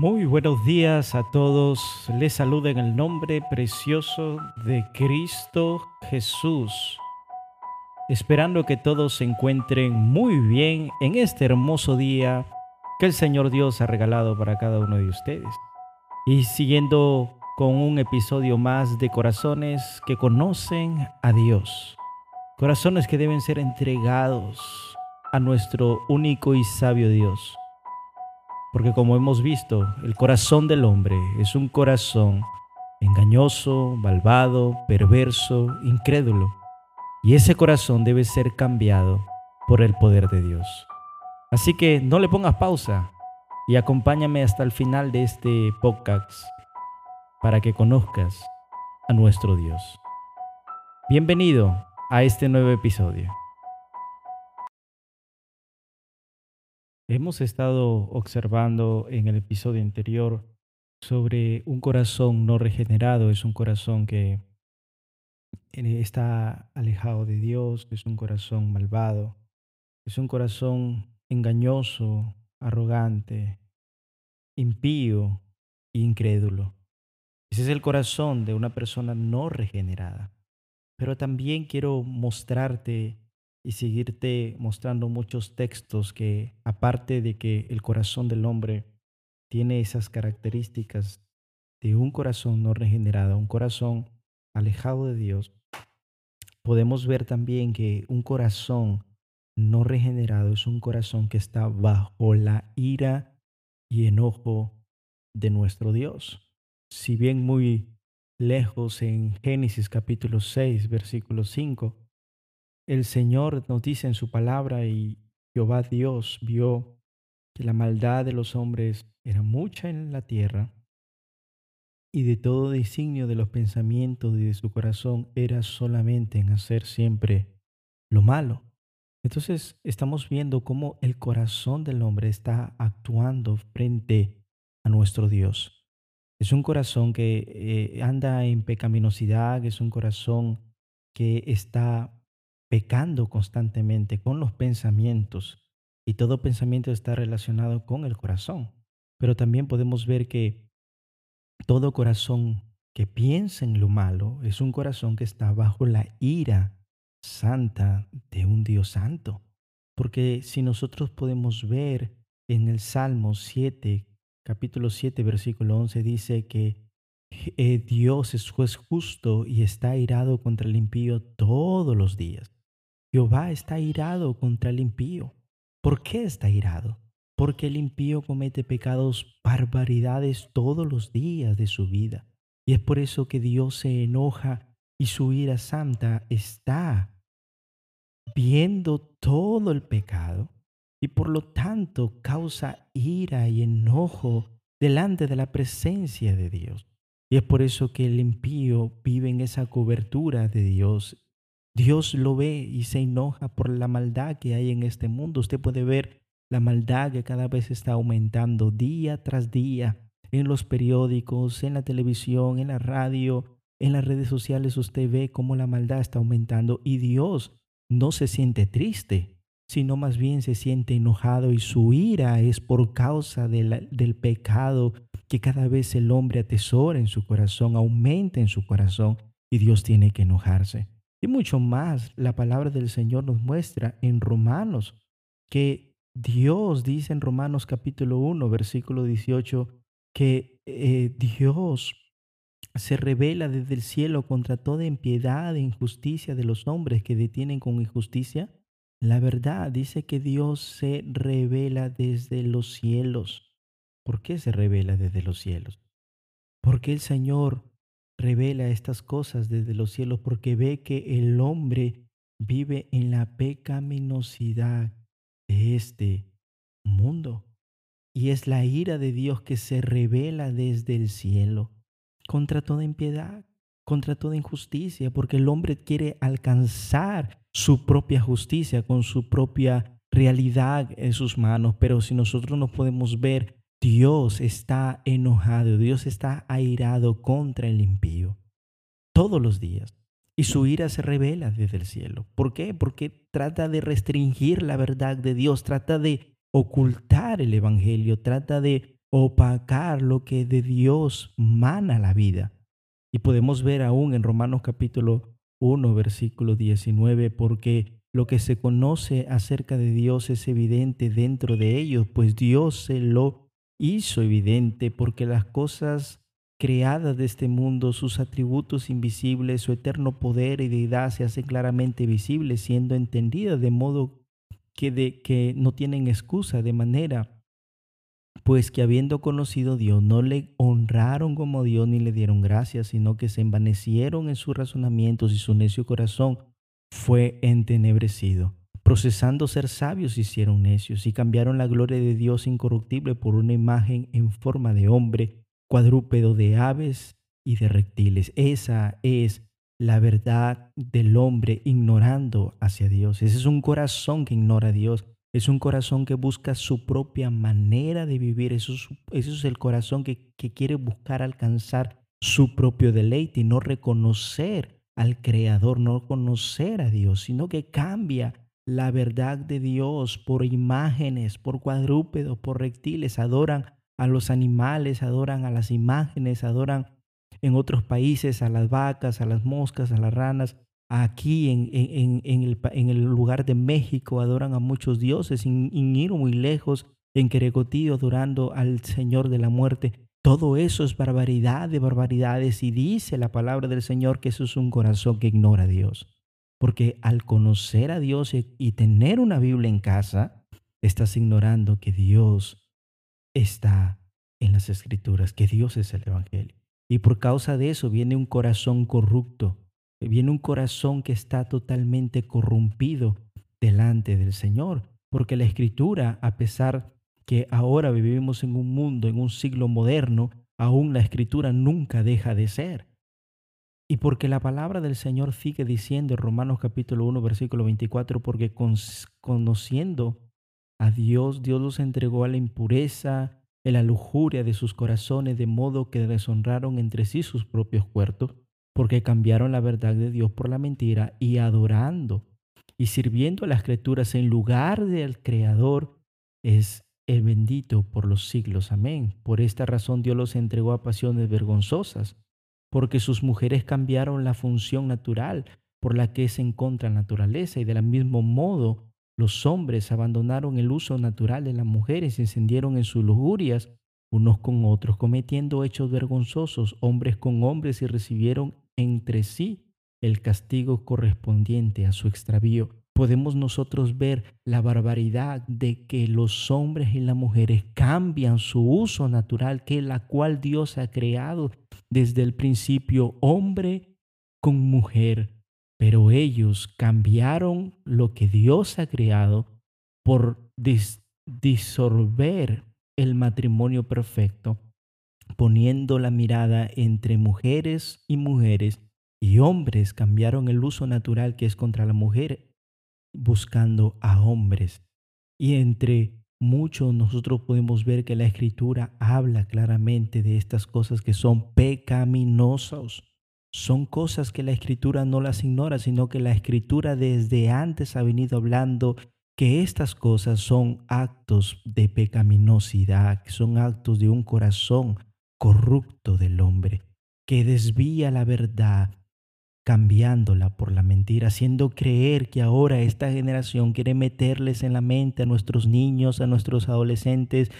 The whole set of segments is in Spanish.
Muy buenos días a todos. Les saluda en el nombre precioso de Cristo Jesús. Esperando que todos se encuentren muy bien en este hermoso día que el Señor Dios ha regalado para cada uno de ustedes. Y siguiendo con un episodio más de corazones que conocen a Dios. Corazones que deben ser entregados a nuestro único y sabio Dios porque como hemos visto, el corazón del hombre es un corazón engañoso, malvado, perverso, incrédulo. Y ese corazón debe ser cambiado por el poder de Dios. Así que no le pongas pausa y acompáñame hasta el final de este podcast para que conozcas a nuestro Dios. Bienvenido a este nuevo episodio. Hemos estado observando en el episodio anterior sobre un corazón no regenerado, es un corazón que eh, está alejado de Dios, es un corazón malvado, es un corazón engañoso, arrogante, impío e incrédulo. Ese es el corazón de una persona no regenerada. Pero también quiero mostrarte y seguirte mostrando muchos textos que, aparte de que el corazón del hombre tiene esas características de un corazón no regenerado, un corazón alejado de Dios, podemos ver también que un corazón no regenerado es un corazón que está bajo la ira y enojo de nuestro Dios. Si bien muy lejos en Génesis capítulo 6, versículo 5, el Señor nos dice en su palabra y Jehová Dios vio que la maldad de los hombres era mucha en la tierra y de todo designio de los pensamientos y de su corazón era solamente en hacer siempre lo malo. Entonces estamos viendo cómo el corazón del hombre está actuando frente a nuestro Dios. Es un corazón que eh, anda en pecaminosidad, es un corazón que está pecando constantemente con los pensamientos y todo pensamiento está relacionado con el corazón. Pero también podemos ver que todo corazón que piensa en lo malo es un corazón que está bajo la ira santa de un Dios santo. Porque si nosotros podemos ver en el Salmo 7, capítulo 7, versículo 11, dice que eh, Dios es juez justo y está irado contra el impío todos los días. Jehová está irado contra el impío. ¿Por qué está irado? Porque el impío comete pecados, barbaridades todos los días de su vida. Y es por eso que Dios se enoja y su ira santa está viendo todo el pecado y por lo tanto causa ira y enojo delante de la presencia de Dios. Y es por eso que el impío vive en esa cobertura de Dios Dios lo ve y se enoja por la maldad que hay en este mundo. Usted puede ver la maldad que cada vez está aumentando día tras día en los periódicos, en la televisión, en la radio, en las redes sociales. Usted ve cómo la maldad está aumentando y Dios no se siente triste, sino más bien se siente enojado y su ira es por causa del pecado que cada vez el hombre atesora en su corazón, aumenta en su corazón y Dios tiene que enojarse. Y mucho más la palabra del Señor nos muestra en Romanos, que Dios dice en Romanos capítulo 1, versículo 18, que eh, Dios se revela desde el cielo contra toda impiedad e injusticia de los hombres que detienen con injusticia. La verdad dice que Dios se revela desde los cielos. ¿Por qué se revela desde los cielos? Porque el Señor revela estas cosas desde los cielos porque ve que el hombre vive en la pecaminosidad de este mundo. Y es la ira de Dios que se revela desde el cielo contra toda impiedad, contra toda injusticia, porque el hombre quiere alcanzar su propia justicia con su propia realidad en sus manos. Pero si nosotros no podemos ver Dios está enojado, Dios está airado contra el impío todos los días. Y su ira se revela desde el cielo. ¿Por qué? Porque trata de restringir la verdad de Dios, trata de ocultar el Evangelio, trata de opacar lo que de Dios mana la vida. Y podemos ver aún en Romanos capítulo 1, versículo 19, porque lo que se conoce acerca de Dios es evidente dentro de ellos, pues Dios se lo hizo evidente, porque las cosas creadas de este mundo, sus atributos invisibles, su eterno poder y deidad se hacen claramente visibles, siendo entendidas de modo que, de, que no tienen excusa, de manera pues que habiendo conocido a Dios, no le honraron como Dios ni le dieron gracias, sino que se envanecieron en sus razonamientos y su necio corazón fue entenebrecido. Procesando ser sabios hicieron necios y cambiaron la gloria de Dios incorruptible por una imagen en forma de hombre, cuadrúpedo de aves y de reptiles. Esa es la verdad del hombre ignorando hacia Dios. Ese es un corazón que ignora a Dios. Es un corazón que busca su propia manera de vivir. Eso es, el corazón que, que quiere buscar alcanzar su propio deleite y no reconocer al Creador, no conocer a Dios, sino que cambia la verdad de Dios por imágenes, por cuadrúpedos, por reptiles. Adoran a los animales, adoran a las imágenes, adoran en otros países a las vacas, a las moscas, a las ranas. Aquí en, el, lugar de México adoran a muchos dioses, sin, ir muy lejos, en Querecotío adorando al Señor de la muerte. Todo eso es barbaridad de barbaridades y dice la palabra del Señor que eso es un corazón que ignora a Dios. Porque al conocer a Dios y tener una Biblia en casa, estás ignorando que Dios está en las escrituras, que Dios es el Evangelio. Y por causa de eso viene un corazón corrupto, viene un corazón que está totalmente corrompido delante del Señor, porque la escritura, a pesar que ahora vivimos en un mundo, en un siglo moderno, aún la escritura nunca deja de ser. Y porque la palabra del Señor sigue diciendo en Romanos capítulo 1, versículo 24, porque conociendo a Dios, Dios los entregó a la impureza, en la lujuria de sus corazones, de modo que deshonraron entre sí sus propios cuerpos, porque cambiaron la verdad de Dios por la mentira y adorando y sirviendo a las criaturas en lugar del Creador, es el bendito por los siglos. Amén. Por esta razón Dios los entregó a pasiones vergonzosas, porque sus mujeres cambiaron la función natural por la que se encuentra la naturaleza y del mismo modo los hombres abandonaron el uso natural de las mujeres y encendieron en sus lujurias unos con otros, cometiendo hechos vergonzosos, hombres con hombres, y recibieron entre sí el castigo correspondiente a su extravío. Podemos nosotros ver la barbaridad de que los hombres y las mujeres cambian su uso natural, que la cual Dios ha creado desde el principio, hombre con mujer pero ellos cambiaron lo que Dios ha creado por disolver el matrimonio perfecto, poniendo la mirada entre mujeres y mujeres, y hombres cambiaron el uso natural que es contra la mujer, buscando a hombres. Y entre muchos nosotros podemos ver que la escritura habla claramente de estas cosas que son pecaminosas. Son cosas que la escritura no las ignora, sino que la escritura desde antes ha venido hablando que estas cosas son actos de pecaminosidad, que son actos de un corazón corrupto del hombre, que desvía la verdad cambiándola por la mentira, haciendo creer que ahora esta generación quiere meterles en la mente a nuestros niños, a nuestros adolescentes,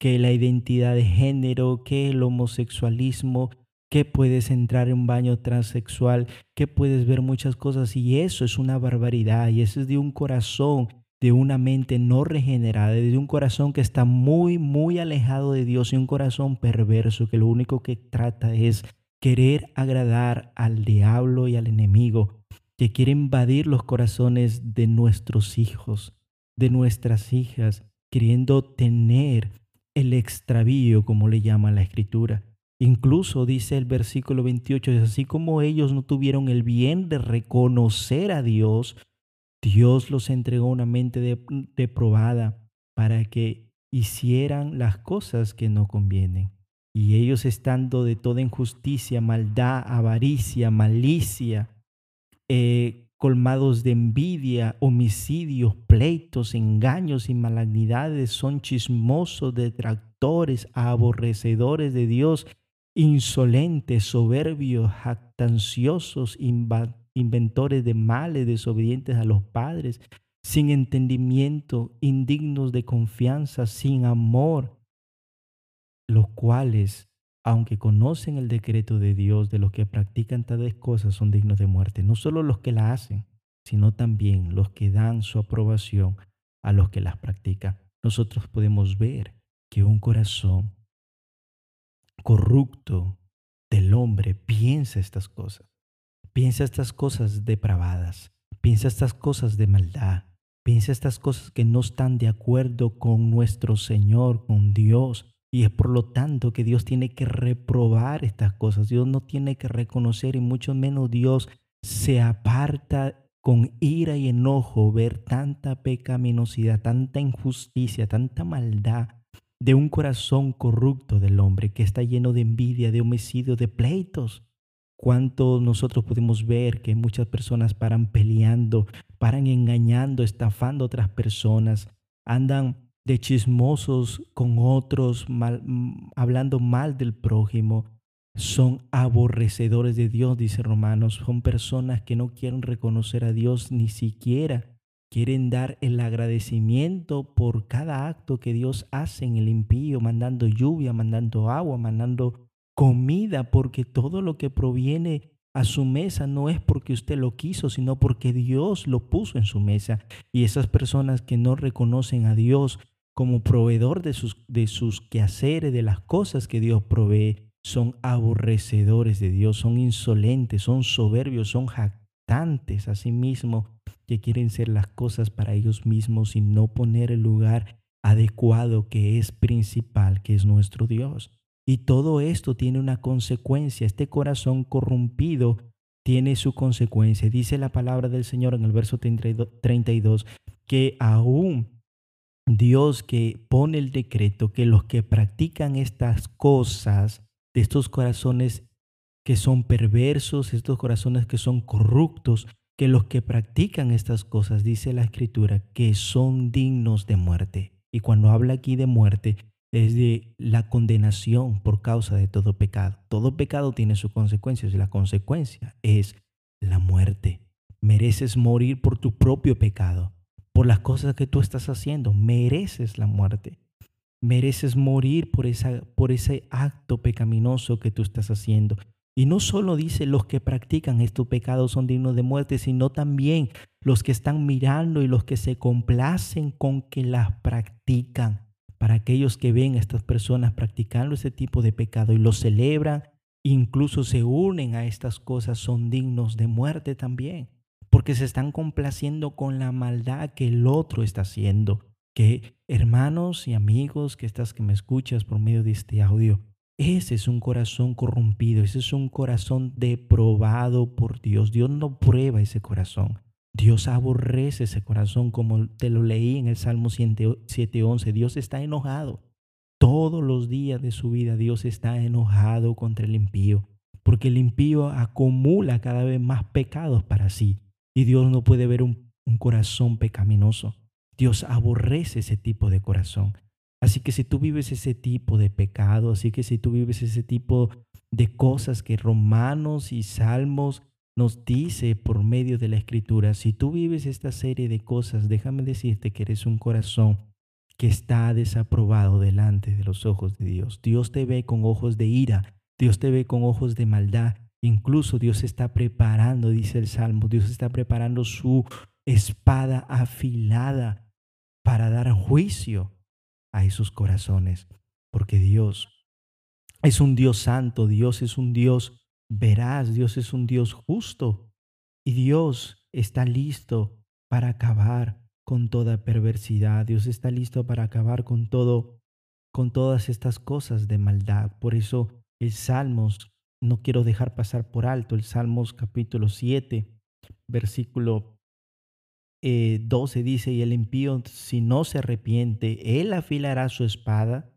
que la identidad de género, que el homosexualismo que puedes entrar en un baño transexual, que puedes ver muchas cosas y eso es una barbaridad y eso es de un corazón, de una mente no regenerada, de un corazón que está muy, muy alejado de Dios y un corazón perverso que lo único que trata es querer agradar al diablo y al enemigo, que quiere invadir los corazones de nuestros hijos, de nuestras hijas, queriendo tener el extravío, como le llama la escritura. Incluso dice el versículo 28, es así como ellos no tuvieron el bien de reconocer a Dios, Dios los entregó una mente deprobada para que hicieran las cosas que no convienen. Y ellos estando de toda injusticia, maldad, avaricia, malicia, eh, colmados de envidia, homicidios, pleitos, engaños y malignidades, son chismosos, detractores aborrecedores de Dios, insolentes, soberbios, jactanciosos, inventores de males, desobedientes a los padres, sin entendimiento, indignos de confianza, sin amor, los cuales, aunque conocen el decreto de Dios de los que practican tales cosas, son dignos de muerte. No solo los que la hacen, sino también los que dan su aprobación a los que las practican. Nosotros podemos ver que un corazón corrupto del hombre piensa estas cosas, piensa estas cosas depravadas, piensa estas cosas de maldad, piensa estas cosas que no están de acuerdo con nuestro Señor, con Dios. Y es por lo tanto que Dios tiene que reprobar estas cosas. Dios no tiene que reconocer y mucho menos Dios se aparta con ira y enojo ver tanta pecaminosidad, tanta injusticia, tanta maldad de un corazón corrupto del hombre que está lleno de envidia, de homicidio, de pleitos. Cuánto nosotros podemos ver que muchas personas paran peleando, paran engañando, estafando a otras personas, andan de chismosos con otros, mal, hablando mal del prójimo, son aborrecedores de Dios, dice Romanos, son personas que no quieren reconocer a Dios ni siquiera quieren dar el agradecimiento por cada acto que Dios hace en el impío, mandando lluvia, mandando agua, mandando comida, porque todo lo que proviene a su mesa no es porque usted lo quiso, sino porque Dios lo puso en su mesa. Y esas personas que no reconocen a Dios como proveedor de sus, de sus quehaceres, de las cosas que Dios provee, son aborrecedores de Dios, son insolentes, son soberbios, son jactantes a sí mismos que quieren ser las cosas para ellos mismos y no poner el lugar adecuado que es principal, que es nuestro Dios. Y todo esto tiene una consecuencia. Este corazón corrompido tiene su consecuencia. Dice la palabra del Señor en el verso 32 que aún Dios que pone el decreto que los que practican estas cosas de estos corazones que son perversos, estos corazones que son corruptos, que los que practican estas cosas, dice la escritura, que son dignos de muerte. Y cuando habla aquí de muerte, es de la condenación por causa de todo pecado. Todo pecado tiene sus consecuencias y la consecuencia es la muerte. Mereces morir por tu propio pecado, por las cosas que tú estás haciendo. Mereces la muerte. Mereces morir por, esa, por ese acto pecaminoso que tú estás haciendo. Y no solo dice los que practican estos pecados son dignos de muerte, sino también los que están mirando y los que se complacen con que las practican. Para aquellos que ven a estas personas practicando ese tipo de pecado y lo celebran, incluso se unen a estas cosas, son dignos de muerte también, porque se están complaciendo con la maldad que el otro está haciendo. Que hermanos y amigos que estás que me escuchas por medio de este audio, ese es un corazón corrompido, ese es un corazón deprobado por Dios. Dios no prueba ese corazón. Dios aborrece ese corazón como te lo leí en el Salmo 7.11. Dios está enojado. Todos los días de su vida Dios está enojado contra el impío, porque el impío acumula cada vez más pecados para sí. Y Dios no puede ver un, corazón pecaminoso. Dios aborrece ese tipo de corazón. Así que si tú vives ese tipo de pecado, así que si tú vives ese tipo de cosas que Romanos y Salmos nos dice por medio de la escritura, si tú vives esta serie de cosas, déjame decirte que eres un corazón que está desaprobado delante de los ojos de Dios. Dios te ve con ojos de ira, Dios te ve con ojos de maldad. Incluso Dios está preparando, dice el Salmo, Dios está preparando su espada afilada para dar juicio a esos corazones, porque Dios es un Dios santo, Dios es un Dios veraz, Dios es un Dios justo y Dios está listo para acabar con toda perversidad, Dios está listo para acabar con todo con todas estas cosas de maldad. Por eso el Salmos no quiero dejar pasar por alto el Salmos capítulo 7, versículo 12 eh, dice, y el impío, si no se arrepiente, él afilará su espada,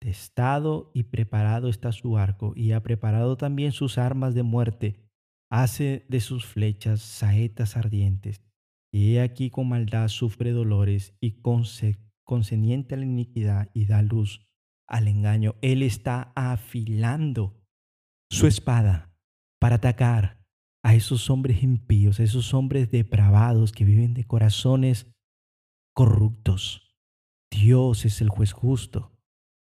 testado y preparado está su arco, y ha preparado también sus armas de muerte, hace de sus flechas saetas ardientes. Y he aquí con maldad sufre dolores y conseniente a la iniquidad y da luz al engaño. Él está afilando su espada para atacar a esos hombres impíos, a esos hombres depravados que viven de corazones corruptos. Dios es el juez justo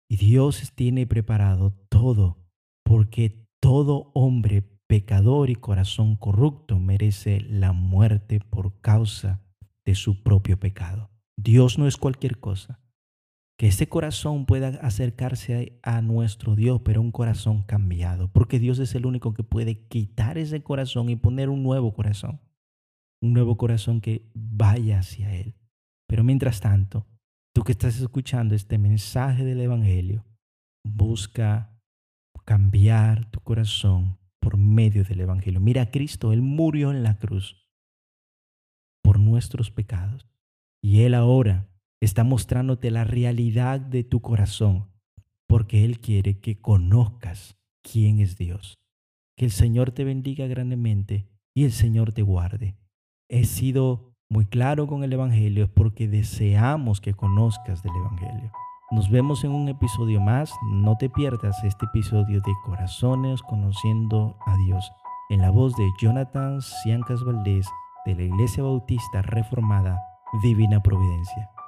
y Dios tiene preparado todo porque todo hombre pecador y corazón corrupto merece la muerte por causa de su propio pecado. Dios no es cualquier cosa. Que ese corazón pueda acercarse a, nuestro Dios, pero un corazón cambiado, porque Dios es el único que puede quitar ese corazón y poner un nuevo corazón, un nuevo corazón que vaya hacia Él. Pero mientras tanto, tú que estás escuchando este mensaje del Evangelio, busca cambiar tu corazón por medio del Evangelio. Mira a Cristo, Él murió en la cruz por nuestros pecados. Y Él ahora está mostrándote la realidad de tu corazón, porque Él quiere que conozcas quién es Dios. Que el Señor te bendiga grandemente y el Señor te guarde. He sido muy claro con el Evangelio porque deseamos que conozcas del Evangelio. Nos vemos en un episodio más. No te pierdas este episodio de Corazones Conociendo a Dios en la voz de Jonathan Ciancas Valdés de la Iglesia Bautista Reformada Divina Providencia.